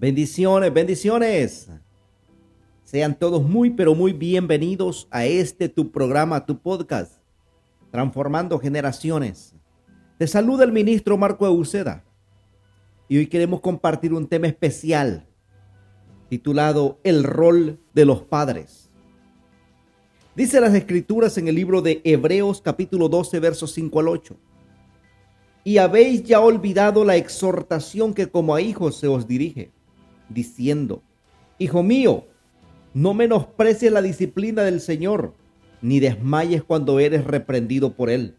Bendiciones, bendiciones. Sean todos muy, pero muy bienvenidos a este tu programa, tu podcast, Transformando Generaciones. Te saluda el ministro Marco Euseda y hoy queremos compartir un tema especial titulado El rol de los padres. Dice las escrituras en el libro de Hebreos capítulo 12 versos 5 al 8. Y habéis ya olvidado la exhortación que como a hijos se os dirige, diciendo, Hijo mío, no menosprecies la disciplina del Señor, ni desmayes cuando eres reprendido por Él.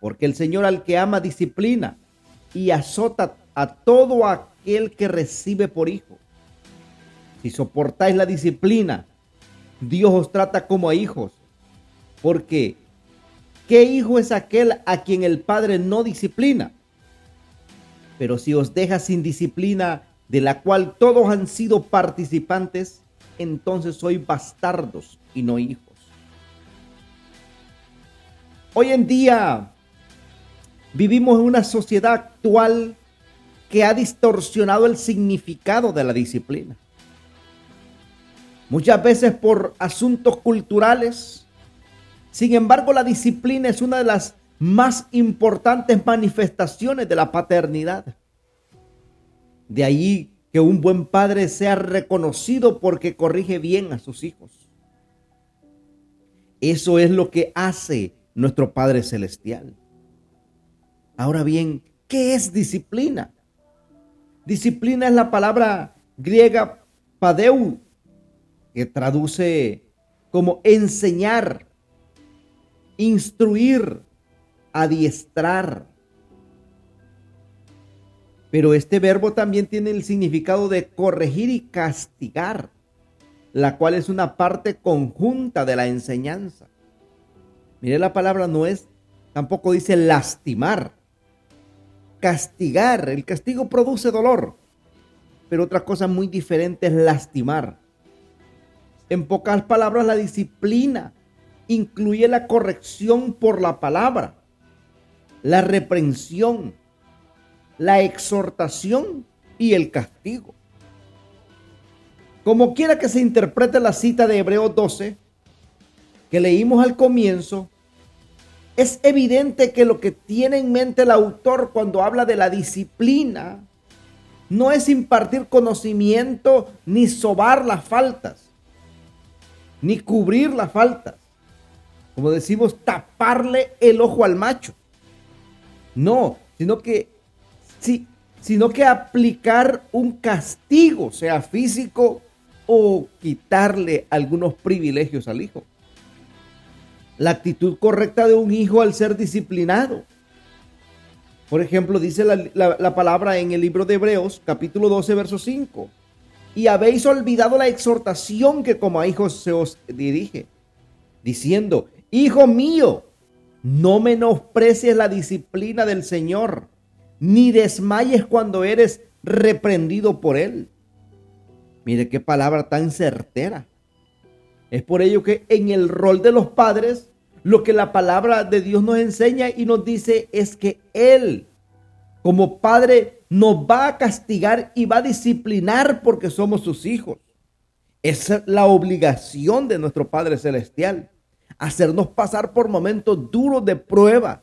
Porque el Señor al que ama disciplina y azota a todo aquel que recibe por hijo. Si soportáis la disciplina, Dios os trata como a hijos. Porque, ¿qué hijo es aquel a quien el Padre no disciplina? Pero si os deja sin disciplina, de la cual todos han sido participantes, entonces sois bastardos y no hijos. Hoy en día vivimos en una sociedad actual que ha distorsionado el significado de la disciplina. Muchas veces por asuntos culturales. Sin embargo, la disciplina es una de las más importantes manifestaciones de la paternidad. De ahí que un buen padre sea reconocido porque corrige bien a sus hijos. Eso es lo que hace nuestro Padre Celestial. Ahora bien, ¿qué es disciplina? Disciplina es la palabra griega padeu, que traduce como enseñar, instruir, adiestrar. Pero este verbo también tiene el significado de corregir y castigar, la cual es una parte conjunta de la enseñanza. Mire, la palabra no es, tampoco dice lastimar, castigar. El castigo produce dolor, pero otra cosa muy diferente es lastimar. En pocas palabras, la disciplina incluye la corrección por la palabra, la reprensión, la exhortación y el castigo. Como quiera que se interprete la cita de Hebreos 12, que leímos al comienzo, es evidente que lo que tiene en mente el autor cuando habla de la disciplina no es impartir conocimiento ni sobar las faltas, ni cubrir las faltas. Como decimos, taparle el ojo al macho. No, sino que sino que aplicar un castigo, sea físico o quitarle algunos privilegios al hijo. La actitud correcta de un hijo al ser disciplinado. Por ejemplo, dice la, la palabra en el libro de Hebreos, capítulo 12, verso 5. Y habéis olvidado la exhortación que como a hijos se os dirige, diciendo, Hijo mío, no menosprecies la disciplina del Señor ni desmayes cuando eres reprendido por Él. Mire qué palabra tan certera. Es por ello que en el rol de los padres, lo que la palabra de Dios nos enseña y nos dice es que Él, como Padre, nos va a castigar y va a disciplinar porque somos sus hijos. Es la obligación de nuestro Padre Celestial. Hacernos pasar por momentos duros de prueba.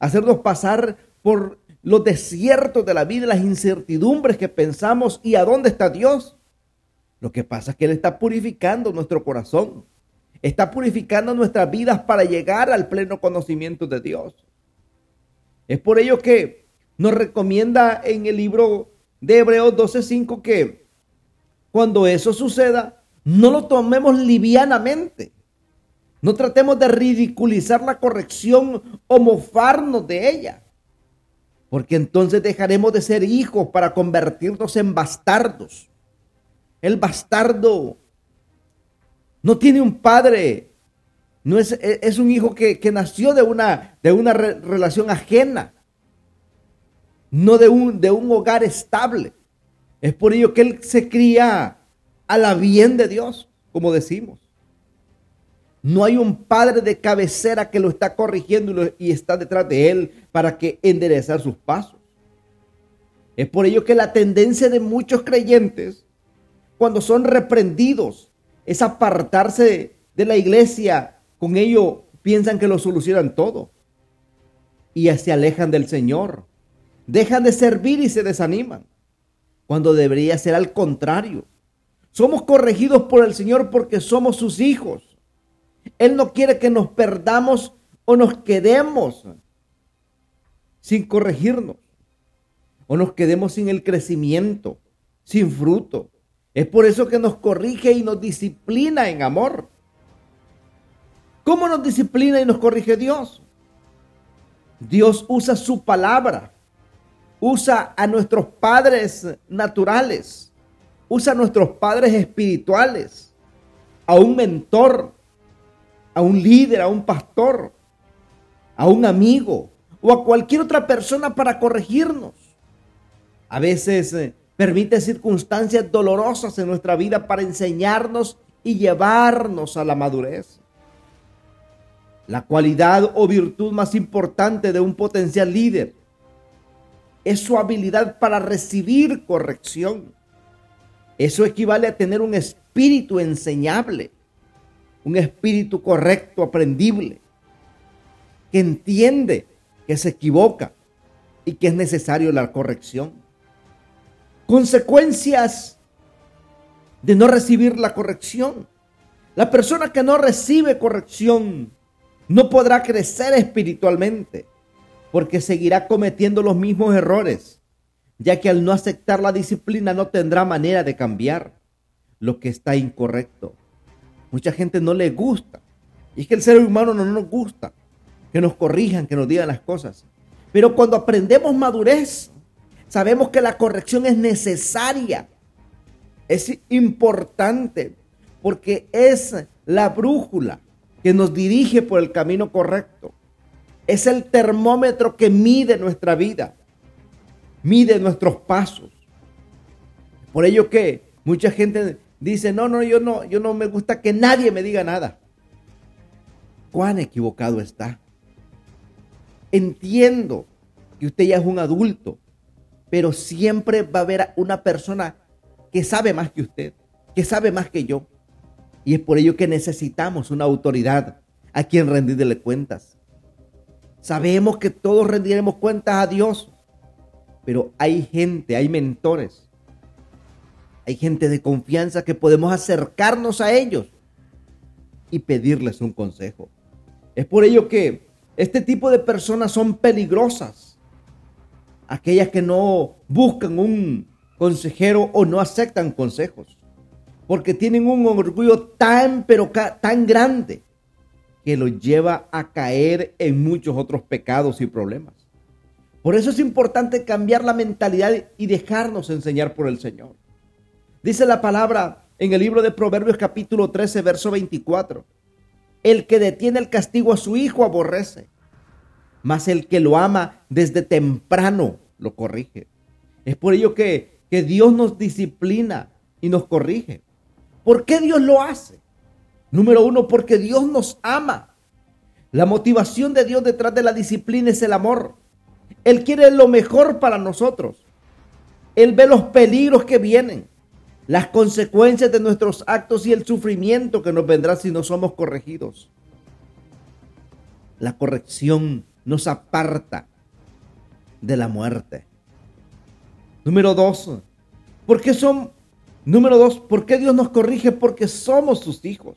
Hacernos pasar por los desiertos de la vida, las incertidumbres que pensamos y a dónde está Dios. Lo que pasa es que Él está purificando nuestro corazón, está purificando nuestras vidas para llegar al pleno conocimiento de Dios. Es por ello que nos recomienda en el libro de Hebreos 12:5 que cuando eso suceda, no lo tomemos livianamente. No tratemos de ridiculizar la corrección o mofarnos de ella porque entonces dejaremos de ser hijos para convertirnos en bastardos. El bastardo no tiene un padre, no es, es un hijo que, nació de una, de una relación ajena, no de un, de un hogar estable. Es por ello que él se cría a la bien de Dios, como decimos. No hay un padre de cabecera que lo está corrigiendo y está detrás de él para que enderezar sus pasos. Es por ello que la tendencia de muchos creyentes, cuando son reprendidos, es apartarse de la iglesia. Con ello piensan que lo solucionan todo. Y se alejan del Señor. Dejan de servir y se desaniman. Cuando debería ser al contrario. Somos corregidos por el Señor porque somos sus hijos. Él no quiere que nos perdamos o nos quedemos sin corregirnos. O nos quedemos sin el crecimiento, sin fruto. Es por eso que nos corrige y nos disciplina en amor. ¿Cómo nos disciplina y nos corrige Dios? Dios usa su palabra, usa a nuestros padres naturales, usa a nuestros padres espirituales, a un mentor, a un líder, a un pastor, a un amigo o a cualquier otra persona para corregirnos. A veces eh, permite circunstancias dolorosas en nuestra vida para enseñarnos y llevarnos a la madurez. La cualidad o virtud más importante de un potencial líder es su habilidad para recibir corrección. Eso equivale a tener un espíritu enseñable, un espíritu correcto, aprendible, que entiende que se equivoca y que es necesario la corrección. Consecuencias de no recibir la corrección. La persona que no recibe corrección no podrá crecer espiritualmente porque seguirá cometiendo los mismos errores, ya que al no aceptar la disciplina no tendrá manera de cambiar lo que está incorrecto. Mucha gente no le gusta. Y es que el ser humano no nos gusta que nos corrijan, que nos digan las cosas. Pero cuando aprendemos madurez, sabemos que la corrección es necesaria. Es importante porque es la brújula que nos dirige por el camino correcto. Es el termómetro que mide nuestra vida, mide nuestros pasos. Por ello que mucha gente dice, no, no, yo no, yo no me gusta que nadie me diga nada. ¿Cuán equivocado está? Entiendo que usted ya es un adulto, pero siempre va a haber una persona que sabe más que usted, que sabe más que yo. Y es por ello que necesitamos una autoridad a quien rendirle cuentas. Sabemos que todos rendiremos cuentas a Dios, pero hay gente, hay mentores, hay gente de confianza que podemos acercarnos a ellos y pedirles un consejo. Es por ello que este tipo de personas son peligrosas. Aquellas que no buscan un consejero o no aceptan consejos. Porque tienen un orgullo tan, pero tan grande que los lleva a caer en muchos otros pecados y problemas. Por eso es importante cambiar la mentalidad y dejarnos enseñar por el Señor. Dice la palabra en el libro de Proverbios capítulo 13, verso 24. El que detiene el castigo a su hijo aborrece, mas el que lo ama desde temprano lo corrige. Es por ello que, que Dios nos disciplina y nos corrige. ¿Por qué Dios lo hace? Número uno, porque Dios nos ama. La motivación de Dios detrás de la disciplina es el amor. Él quiere lo mejor para nosotros. Él ve los peligros que vienen las consecuencias de nuestros actos y el sufrimiento que nos vendrá si no somos corregidos. La corrección nos aparta de la muerte. Número dos, ¿por qué son? Número dos, ¿por qué Dios nos corrige? Porque somos sus hijos.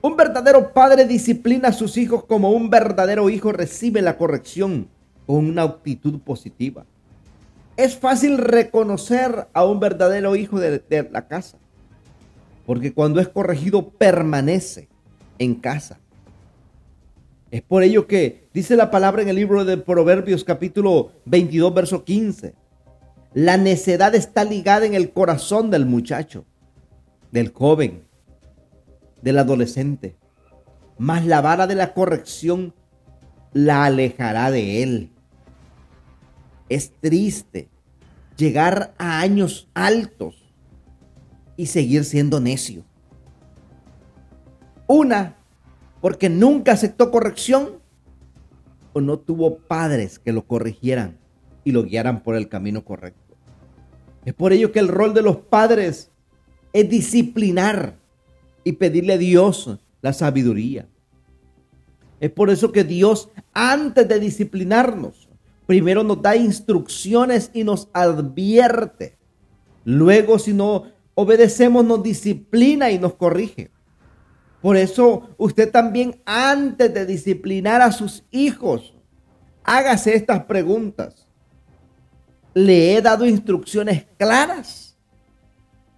Un verdadero padre disciplina a sus hijos como un verdadero hijo recibe la corrección con una actitud positiva. Es fácil reconocer a un verdadero hijo de, la casa, porque cuando es corregido permanece en casa. Es por ello que dice la palabra en el libro de Proverbios capítulo 22, verso 15. La necedad está ligada en el corazón del muchacho, del joven, del adolescente. Mas la vara de la corrección la alejará de él. Es triste llegar a años altos y seguir siendo necio. Una, porque nunca aceptó corrección o no tuvo padres que lo corrigieran y lo guiaran por el camino correcto. Es por ello que el rol de los padres es disciplinar y pedirle a Dios la sabiduría. Es por eso que Dios, antes de disciplinarnos, primero nos da instrucciones y nos advierte. Luego, si no obedecemos, nos disciplina y nos corrige. Por eso usted también antes de disciplinar a sus hijos, hágase estas preguntas. ¿Le he dado instrucciones claras?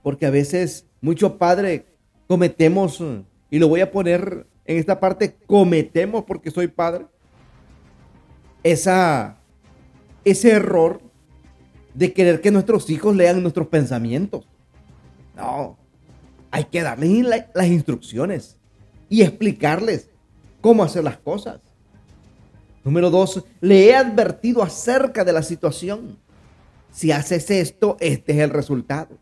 Porque a veces muchos padres cometemos, y lo voy a poner en esta parte, cometemos porque soy padre, esa, ese error de querer que nuestros hijos lean nuestros pensamientos. No, hay que darles las instrucciones y explicarles cómo hacer las cosas. Número dos, le he advertido acerca de la situación. Si haces esto, este es el resultado.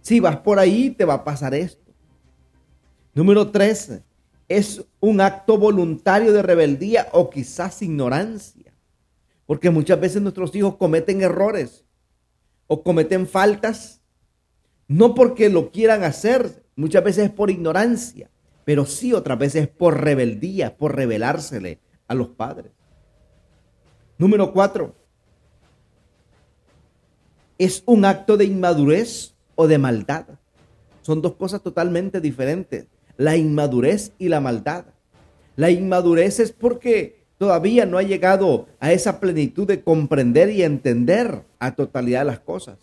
Si vas por ahí, te va a pasar esto. Número tres, es un acto voluntario de rebeldía o quizás ignorancia. Porque muchas veces nuestros hijos cometen errores o cometen faltas no porque lo quieran hacer, muchas veces es por ignorancia, pero sí otras veces por rebeldía, por rebelársele a los padres. Número cuatro, es un acto de inmadurez o de maldad. Son dos cosas totalmente diferentes, la inmadurez y la maldad. La inmadurez es porque todavía no ha llegado a esa plenitud de comprender y entender a totalidad las cosas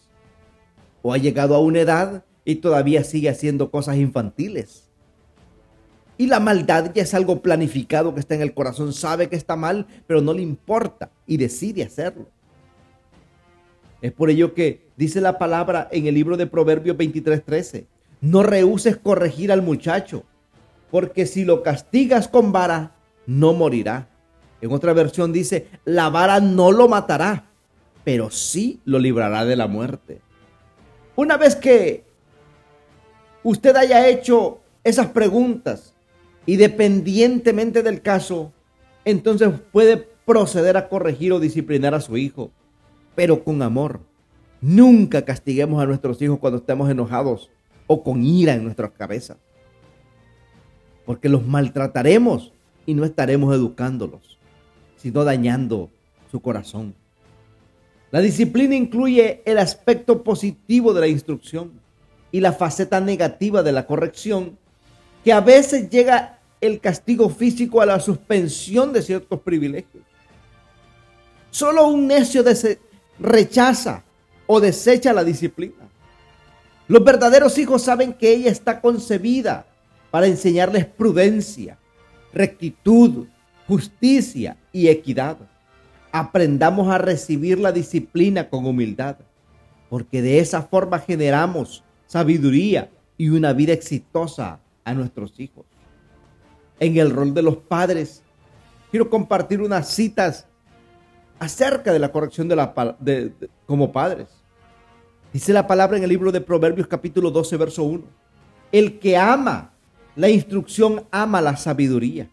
o ha llegado a una edad y todavía sigue haciendo cosas infantiles. Y la maldad ya es algo planificado que está en el corazón, sabe que está mal, pero no le importa y decide hacerlo. Es por ello que dice la palabra en el libro de Proverbios 23:13, no rehuses corregir al muchacho, porque si lo castigas con vara, no morirá. En otra versión dice, la vara no lo matará, pero sí lo librará de la muerte. Una vez que usted haya hecho esas preguntas y dependientemente del caso, entonces puede proceder a corregir o disciplinar a su hijo, pero con amor. Nunca castiguemos a nuestros hijos cuando estemos enojados o con ira en nuestras cabezas, porque los maltrataremos y no estaremos educándolos, sino dañando su corazón. La disciplina incluye el aspecto positivo de la instrucción y la faceta negativa de la corrección, que a veces llega el castigo físico a la suspensión de ciertos privilegios. Solo un necio rechaza o desecha la disciplina. Los verdaderos hijos saben que ella está concebida para enseñarles prudencia, rectitud, justicia y equidad aprendamos a recibir la disciplina con humildad, porque de esa forma generamos sabiduría y una vida exitosa a nuestros hijos. En el rol de los padres, quiero compartir unas citas acerca de la corrección de la, como padres. Dice la palabra en el libro de Proverbios capítulo 12, verso 1. El que ama la instrucción ama la sabiduría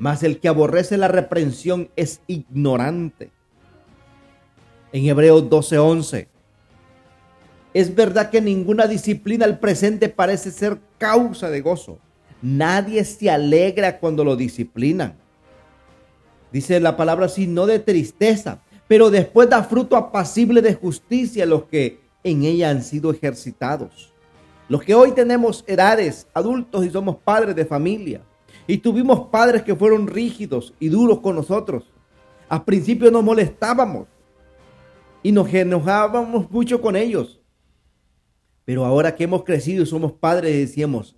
mas el que aborrece la reprensión es ignorante. En Hebreos 12:11. Es verdad que ninguna disciplina al presente parece ser causa de gozo. Nadie se alegra cuando lo disciplinan. Dice la palabra así, no de tristeza, pero después da fruto apacible de justicia los que en ella han sido ejercitados. Los que hoy tenemos edades, adultos y somos padres de familia, y tuvimos padres que fueron rígidos y duros con nosotros. Al principio nos molestábamos y nos enojábamos mucho con ellos. Pero ahora que hemos crecido y somos padres, decíamos,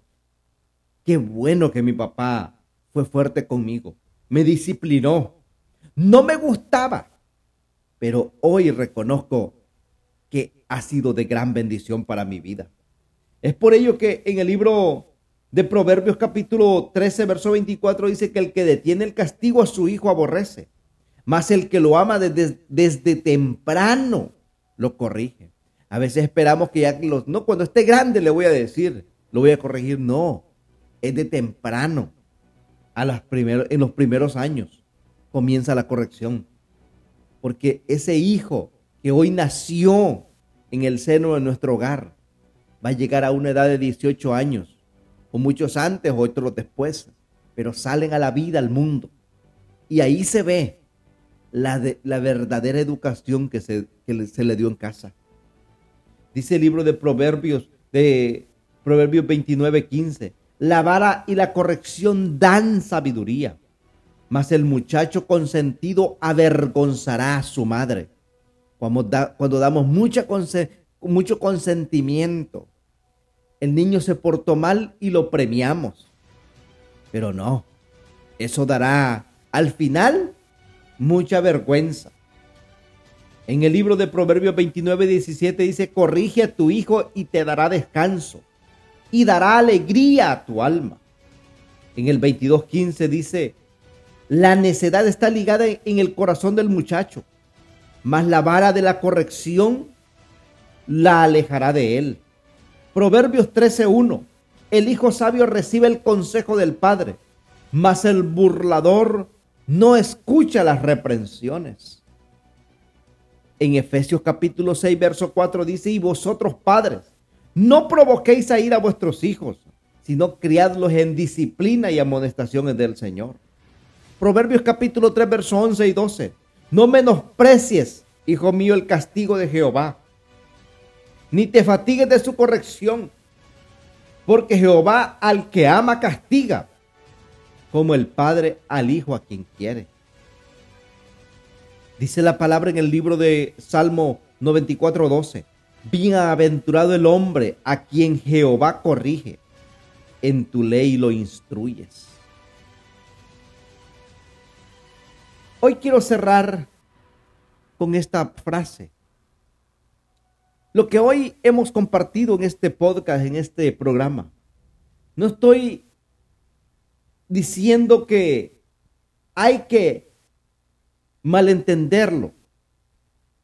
qué bueno que mi papá fue fuerte conmigo, me disciplinó. No me gustaba, pero hoy reconozco que ha sido de gran bendición para mi vida. Es por ello que en el libro de Proverbios capítulo 13, verso 24 dice que el que detiene el castigo a su hijo aborrece, mas el que lo ama desde, temprano lo corrige. A veces esperamos que ya los, no, cuando esté grande le voy a decir, lo voy a corregir. No, es de temprano, a las primeros, en los primeros años comienza la corrección. Porque ese hijo que hoy nació en el seno de nuestro hogar va a llegar a una edad de 18 años, o muchos antes, otros después, pero salen a la vida, al mundo. Y ahí se ve la, la verdadera educación que se, que se le dio en casa. Dice el libro de Proverbios, de Proverbios 29, 15. La vara y la corrección dan sabiduría, mas el muchacho consentido avergonzará a su madre. Cuando, cuando damos mucha mucho consentimiento, el niño se portó mal y lo premiamos. Pero no, eso dará al final mucha vergüenza. En el libro de Proverbios 29, 17 dice, corrige a tu hijo y te dará descanso y dará alegría a tu alma. En el 22, 15 dice, la necedad está ligada en el corazón del muchacho, mas la vara de la corrección la alejará de él. Proverbios 13:1. El hijo sabio recibe el consejo del padre, mas el burlador no escucha las reprensiones. En Efesios capítulo 6, verso 4 dice, y vosotros padres, no provoquéis a ir a vuestros hijos, sino criadlos en disciplina y amonestaciones del Señor. Proverbios capítulo 3, verso 11 y 12. No menosprecies, hijo mío, el castigo de Jehová, ni te fatigues de su corrección, porque Jehová al que ama castiga, como el Padre al Hijo a quien quiere. Dice la palabra en el libro de Salmo 94, 12. Bienaventurado el hombre a quien Jehová corrige, en tu ley lo instruyes. Hoy quiero cerrar con esta frase. Lo que hoy hemos compartido en este podcast, en este programa, no estoy diciendo que hay que malentenderlo.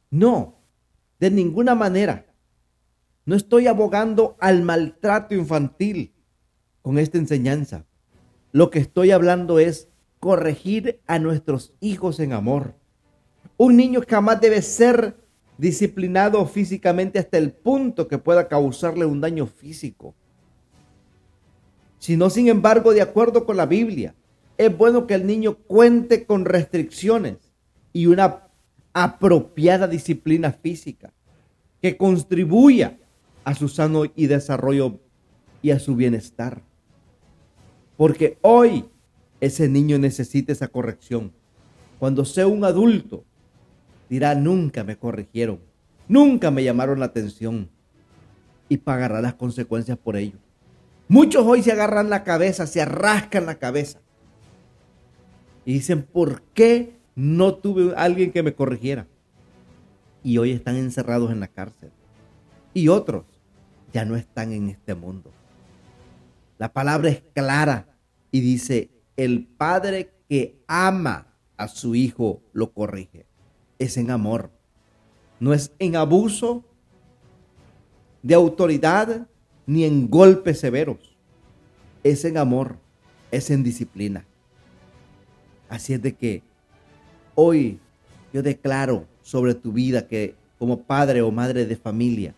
No, de ninguna manera. No estoy abogando al maltrato infantil con esta enseñanza. Lo que estoy hablando es corregir a nuestros hijos en amor. Un niño jamás debe ser disciplinado físicamente hasta el punto que pueda causarle un daño físico. Sino, sin embargo, de acuerdo con la Biblia, es bueno que el niño cuente con restricciones y una apropiada disciplina física que contribuya a su sano y desarrollo y a su bienestar. Porque hoy ese niño necesita esa corrección. Cuando sea un adulto, dirá, nunca me corrigieron, nunca me llamaron la atención y pagará las consecuencias por ello. Muchos hoy se agarran la cabeza, se arrascan la cabeza y dicen, ¿por qué no tuve alguien que me corrigiera? Y hoy están encerrados en la cárcel. Y otros ya no están en este mundo. La palabra es clara y dice, el padre que ama a su hijo lo corrige es en amor. No es en abuso de autoridad ni en golpes severos. Es en amor, es en disciplina. Así es de que hoy yo declaro sobre tu vida que como padre o madre de familia,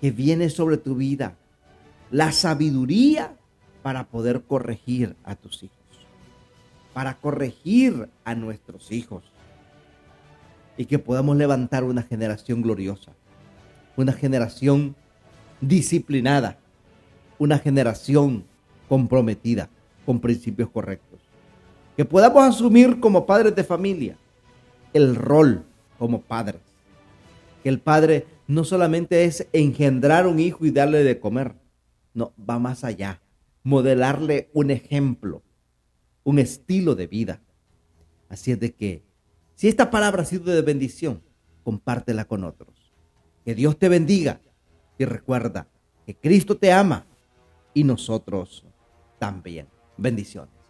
que viene sobre tu vida la sabiduría para poder corregir a tus hijos, para corregir a nuestros hijos y que podamos levantar una generación gloriosa, una generación disciplinada, una generación comprometida con principios correctos. Que podamos asumir como padres de familia el rol como padres. Que el padre no solamente es engendrar un hijo y darle de comer, no, va más allá, modelarle un ejemplo, un estilo de vida. Así es de que si esta palabra ha sido de bendición, compártela con otros. Que Dios te bendiga y recuerda que Cristo te ama y nosotros también. Bendiciones.